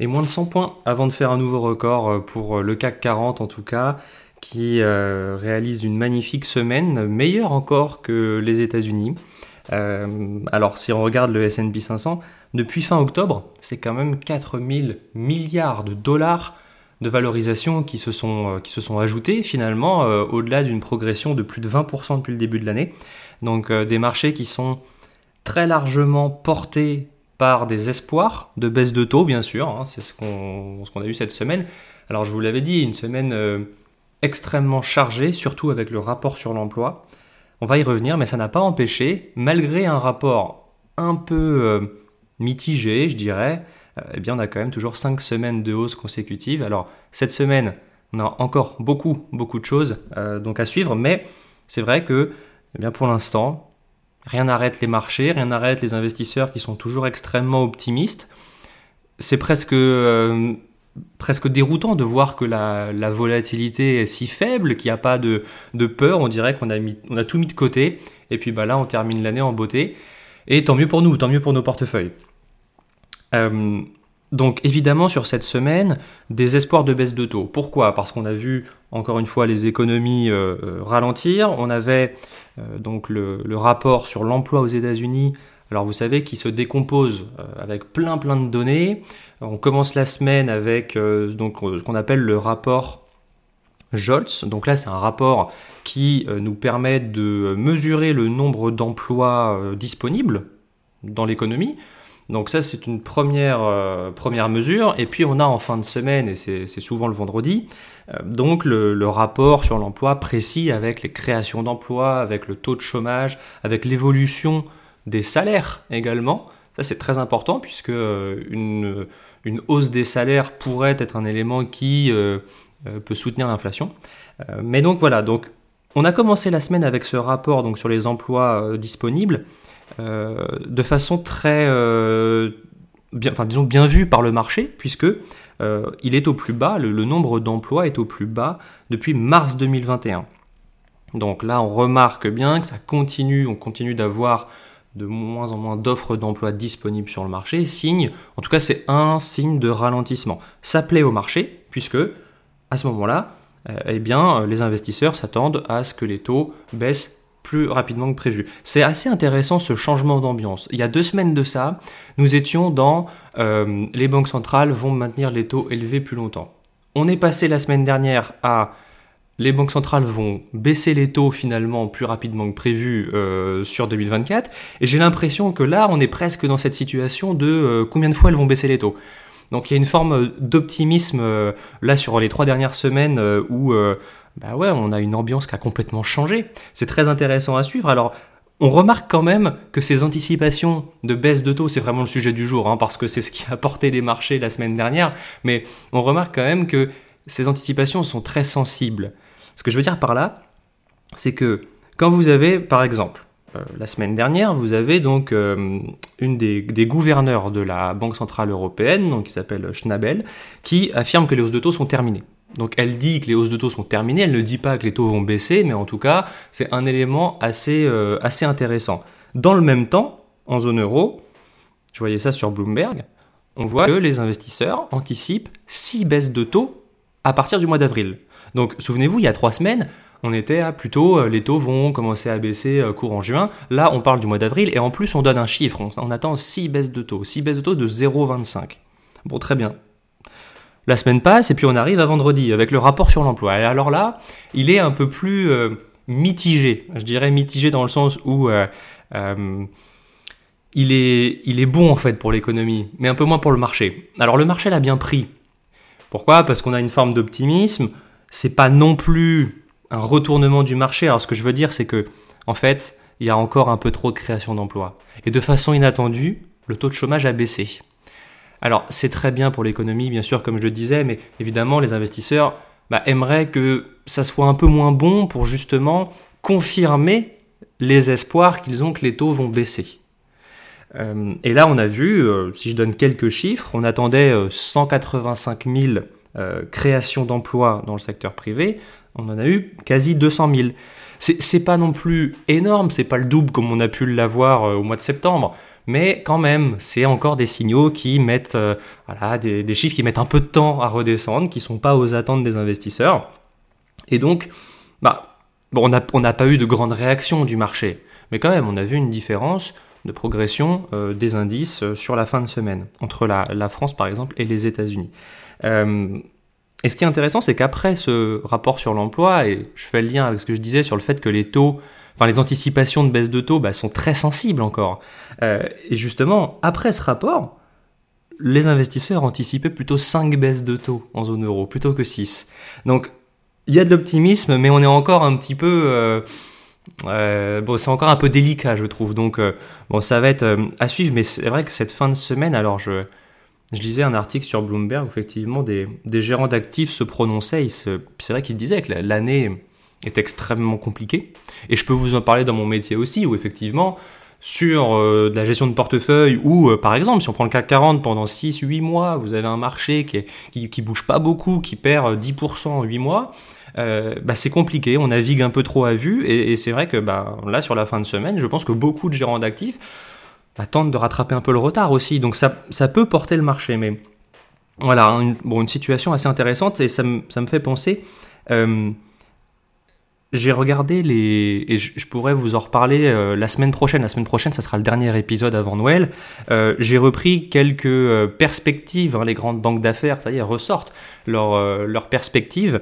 et moins de 100 points avant de faire un nouveau record pour le CAC 40 en tout cas, qui réalise une magnifique semaine, meilleure encore que les États-Unis. alors si on regarde le S&P 500, depuis fin octobre, c'est quand même 4000 milliards de dollars de valorisation qui se sont, euh, qui se sont ajoutés finalement euh, au-delà d'une progression de plus de 20% depuis le début de l'année. Donc euh, des marchés qui sont très largement portés par des espoirs de baisse de taux, bien sûr, hein, c'est ce qu'on a eu cette semaine. Alors je vous l'avais dit, une semaine extrêmement chargée, surtout avec le rapport sur l'emploi. On va y revenir, mais ça n'a pas empêché, malgré un rapport un peu mitigé, je dirais, euh, eh bien on a quand même toujours 5 semaines de hausse consécutive. Alors cette semaine, on a encore beaucoup, beaucoup de choses euh, donc à suivre, mais c'est vrai que eh bien pour l'instant, rien n'arrête les marchés, rien n'arrête les investisseurs qui sont toujours extrêmement optimistes. C'est presque, euh, presque déroutant de voir que la, volatilité est si faible, qu'il n'y a pas de, peur. On dirait qu'on a, on a tout mis de côté. Et puis bah là, on termine l'année en beauté. Et tant mieux pour nous, tant mieux pour nos portefeuilles. Euh, donc évidemment sur cette semaine, des espoirs de baisse de taux. Pourquoi? Parce qu'on a vu encore une fois les économies euh, euh, ralentir. On avait donc le, rapport sur l'emploi aux États-Unis. Alors vous savez qui se décompose avec plein plein de données. On commence la semaine avec ce qu'on appelle le rapport Jolts. Donc là c'est un rapport qui nous permet de mesurer le nombre d'emplois disponibles dans l'économie. Donc ça, c'est une première, euh, première mesure. Et puis on a en fin de semaine, et c'est souvent le vendredi, euh, donc le, rapport sur l'emploi précis avec les créations d'emplois, avec le taux de chômage, avec l'évolution des salaires également. Ça, c'est très important puisque euh, une, hausse des salaires pourrait être un élément qui peut soutenir l'inflation. mais donc voilà, on a commencé la semaine avec ce rapport sur les emplois disponibles. Euh, de façon très, euh, bien, enfin disons bien vue par le marché, puisque euh, il est au plus bas, le, nombre d'emplois est au plus bas depuis mars 2021. Donc là, on remarque bien que ça continue, on continue d'avoir de moins en moins d'offres d'emploi disponibles sur le marché, signe, en tout cas c'est un signe de ralentissement. Ça plaît au marché, puisque à ce moment-là, eh bien, les investisseurs s'attendent à ce que les taux baissent plus rapidement que prévu. C'est assez intéressant ce changement d'ambiance. Il y a deux semaines de ça, nous étions dans euh, les banques centrales vont maintenir les taux élevés plus longtemps. On est passé la semaine dernière à les banques centrales vont baisser les taux finalement plus rapidement que prévu euh, sur 2024. Et j'ai l'impression que là, on est presque dans cette situation de euh, combien de fois elles vont baisser les taux. Donc il y a une forme d'optimisme là sur les trois dernières semaines où bah ouais, on a une ambiance qui a complètement changé. C'est très intéressant à suivre. Alors, on remarque quand même que ces anticipations de baisse de taux, c'est vraiment le sujet du jour, hein, parce que c'est ce qui a porté les marchés la semaine dernière, mais on remarque quand même que ces anticipations sont très sensibles. Ce que je veux dire par là, c'est que quand vous avez, par exemple, euh, la semaine dernière, vous avez donc euh, une des, gouverneurs de la Banque Centrale Européenne, donc qui s'appelle Schnabel, qui affirme que les hausses de taux sont terminées. Donc elle dit que les hausses de taux sont terminées, elle ne dit pas que les taux vont baisser, mais en tout cas, c'est un élément assez, euh, intéressant. Dans le même temps, en zone euro, je voyais ça sur Bloomberg, on voit que les investisseurs anticipent 6 baisses de taux à partir du mois d'avril. Donc souvenez-vous, il y a 3 semaines, on était plutôt euh, les taux vont commencer à baisser euh, courant juin. Là, on parle du mois d'avril et en plus, on donne un chiffre. On, on attend 6 baisses de taux. 6 baisses de taux de 0,25. Bon, très bien. La semaine passe et puis on arrive à vendredi avec le rapport sur l'emploi. Et alors là, il est un peu plus euh, mitigé. Je dirais mitigé dans le sens où euh, euh, il, est, bon en fait pour l'économie, mais un peu moins pour le marché. Alors le marché l'a bien pris. Pourquoi? Parce qu'on a une forme d'optimisme. C'est pas non plus un retournement du marché. Alors ce que je veux dire, c'est que en fait, il y a encore un peu trop de création d'emplois. Et de façon inattendue, le taux de chômage a baissé. Alors c'est très bien pour l'économie, bien sûr, comme je le disais, mais évidemment les investisseurs bah, aimeraient que ça soit un peu moins bon pour justement confirmer les espoirs qu'ils ont que les taux vont baisser. Euh, et là, on a vu, euh, si je donne quelques chiffres, on attendait 185 euh, 000 créations d'emplois dans le secteur privé, on en a eu quasi 200 000. C'est pas non plus énorme, c'est pas le double comme on a pu l'avoir au mois de septembre, mais quand même, c'est encore des signaux qui mettent, voilà, des, chiffres qui mettent un peu de temps à redescendre, qui sont pas aux attentes des investisseurs. Et donc, bah, bon, on n'a pas eu de grande réaction du marché, mais quand même, on a vu une différence de progression euh, des indices euh, sur la fin de semaine, entre la, France par exemple et les États-Unis. Euh, et ce qui est intéressant, c'est qu'après ce rapport sur l'emploi, et je fais le lien avec ce que je disais sur le fait que les taux, enfin les anticipations de baisse de taux bah, sont très sensibles encore. et justement, après ce rapport, les investisseurs anticipaient plutôt 5 baisses de taux en zone euro, plutôt que 6. Donc il y a de l'optimisme, mais on est encore un petit peu euh, bon, c'est encore un peu délicat, je trouve. Donc, euh, bon, ça va être euh, à suivre. Mais c'est vrai que cette fin de semaine, alors je, je lisais un article sur Bloomberg effectivement des, des gérants d'actifs se prononçaient. C'est vrai qu'ils disaient que l'année est extrêmement compliquée. Et je peux vous en parler dans mon métier aussi, où effectivement, sur de la gestion de portefeuille, ou par exemple, si on prend le CAC 40 pendant 6-8 mois, vous avez un marché qui, est, qui, bouge pas beaucoup, qui perd 10% en 8 mois. Euh, bah, c'est compliqué, on navigue un peu trop à vue, et, c'est vrai que bah, là, sur la fin de semaine, je pense que beaucoup de gérants d'actifs bah, tentent de rattraper un peu le retard aussi, donc ça, ça peut porter le marché, mais voilà, une, bon, une situation assez intéressante, et ça, me, ça me fait penser... J'ai regardé les et je, pourrais vous en reparler euh, la semaine prochaine. La semaine prochaine, ça sera le dernier épisode avant Noël. Euh, j'ai repris quelques euh, perspectives. Hein, les grandes banques d'affaires, ça y est, ressortent leurs leur perspectives.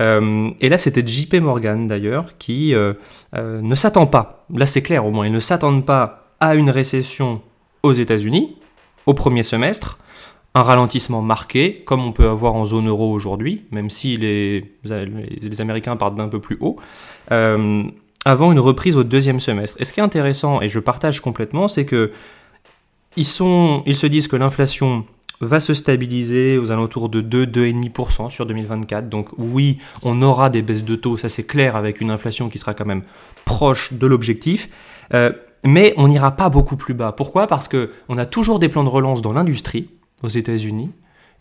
et là, c'était JP Morgan d'ailleurs qui ne s'attend pas. Là, c'est clair au moins. Ils ne s'attendent pas à une récession aux États-Unis au premier semestre un ralentissement marqué, comme on peut avoir en zone euro aujourd'hui, même si les, Américains partent d'un peu plus haut, euh, avant une reprise au deuxième semestre. Et ce qui est intéressant, et je partage complètement, c'est que ils, sont, ils se disent que l'inflation va se stabiliser aux alentours de 2-2,5% sur 2024. Donc oui, on aura des baisses de taux, ça c'est clair, avec une inflation qui sera quand même proche de l'objectif. Euh, mais on n'ira pas beaucoup plus bas. Pourquoi? Parce qu'on a toujours des plans de relance dans l'industrie, aux États-Unis,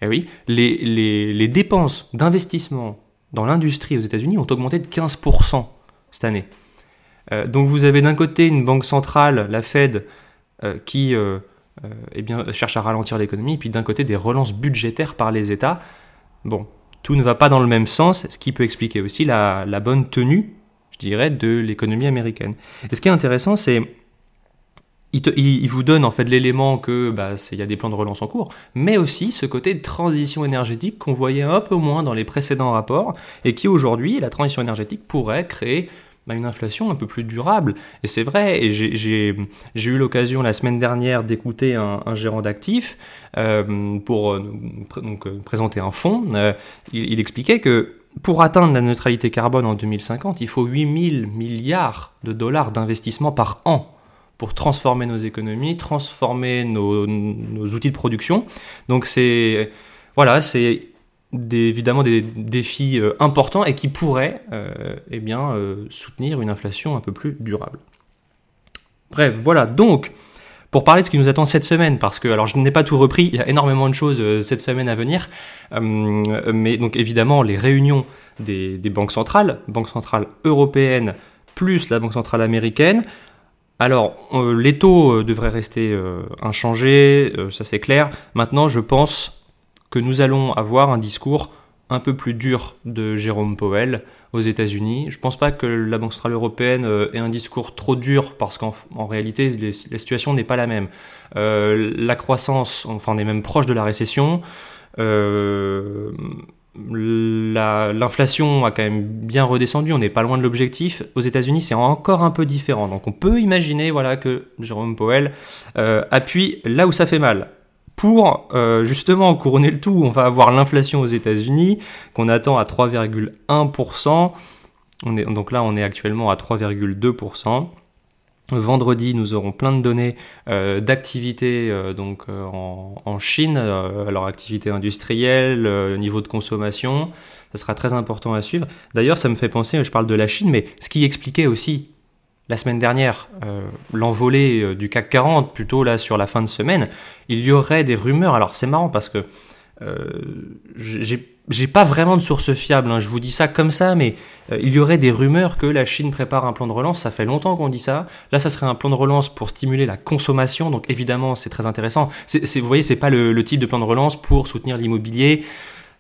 eh oui, les, les, dépenses d'investissement dans l'industrie aux États-Unis ont augmenté de 15% cette année. Euh, donc vous avez d'un côté une banque centrale, la Fed, euh, qui euh, eh bien, cherche à ralentir l'économie, puis d'un côté des relances budgétaires par les États. Bon, tout ne va pas dans le même sens, ce qui peut expliquer aussi la, la bonne tenue, je dirais, de l'économie américaine. Et ce qui est intéressant, c'est il, vous donne en fait l'élément que bah, il y a des plans de relance en cours, mais aussi ce côté de transition énergétique qu'on voyait un peu moins dans les précédents rapports et qui aujourd'hui, la transition énergétique pourrait créer bah, une inflation un peu plus durable. Et c'est vrai, et j'ai eu l'occasion la semaine dernière d'écouter un, gérant d'actifs euh, pour euh, euh, présenter un fonds. il, il expliquait que pour atteindre la neutralité carbone en 2050, il faut 8000 milliards de dollars d'investissement par an pour transformer nos économies, transformer nos, outils de production. Donc c'est voilà, c'est évidemment des défis euh, importants et qui pourraient euh, eh bien, euh, soutenir une inflation un peu plus durable. Bref, voilà, donc pour parler de ce qui nous attend cette semaine, parce que alors je n'ai pas tout repris, il y a énormément de choses cette semaine à venir, mais donc évidemment les réunions des, des banques centrales, banque centrale européenne plus la banque centrale américaine, alors, euh, les taux euh, devraient rester euh, inchangés, ça c'est clair. Maintenant, je pense que nous allons avoir un discours un peu plus dur de Jérôme Powell aux États-Unis. Je ne pense pas que la Banque centrale européenne ait un discours trop dur parce qu'en réalité, la situation n'est pas la même. la croissance, enfin, on est même proche de la récession l'inflation a quand même bien redescendu, on n'est pas loin de l'objectif. Aux États-Unis, c'est encore un peu différent. Donc on peut imaginer voilà, que Jérôme Powell euh, appuie là où ça fait mal. Pour euh, justement couronner le tout, on va avoir l'inflation aux États-Unis qu'on attend à 3,1%. donc là, on est actuellement à 3,2%. Vendredi, nous aurons plein de données euh, d'activité euh, donc euh, en, Chine, alors activité industrielle, niveau de consommation, ça sera très important à suivre. D'ailleurs, ça me fait penser, je parle de la Chine, mais ce qui expliquait aussi la semaine dernière l'envolée du CAC 40, plutôt là sur la fin de semaine, il y aurait des rumeurs. Alors c'est marrant parce que j'ai pas vraiment de source fiable, hein. je vous dis ça comme ça, mais il y aurait des rumeurs que la Chine prépare un plan de relance, ça fait longtemps qu'on dit ça. Là, ça serait un plan de relance pour stimuler la consommation, donc évidemment, c'est très intéressant. C'est, vous voyez, c'est pas le, type de plan de relance pour soutenir l'immobilier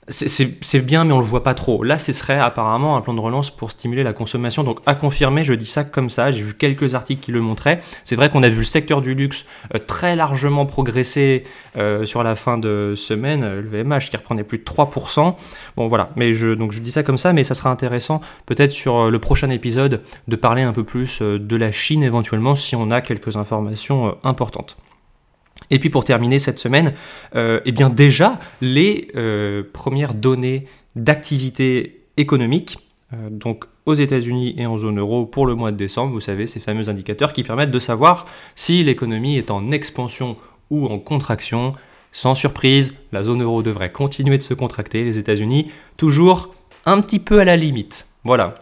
c'est bien, mais on le voit pas trop. Là, ce serait apparemment un plan de relance pour stimuler la consommation. Donc, à confirmer, je dis ça comme ça. J'ai vu quelques articles qui le montraient. C'est vrai qu'on a vu le secteur du luxe euh, très largement progresser euh, sur la fin de semaine. Euh, le VMH qui reprenait plus de 3%. Bon, voilà. Mais je, donc, je dis ça comme ça, mais ça sera intéressant peut-être sur le prochain épisode de parler un peu plus de la Chine éventuellement si on a quelques informations importantes. Et puis pour terminer cette semaine, euh, eh bien déjà les euh, premières données d'activité économique, euh, donc aux États-Unis et en zone euro pour le mois de décembre, vous savez, ces fameux indicateurs qui permettent de savoir si l'économie est en expansion ou en contraction. Sans surprise, la zone euro devrait continuer de se contracter, les États-Unis toujours un petit peu à la limite. Voilà,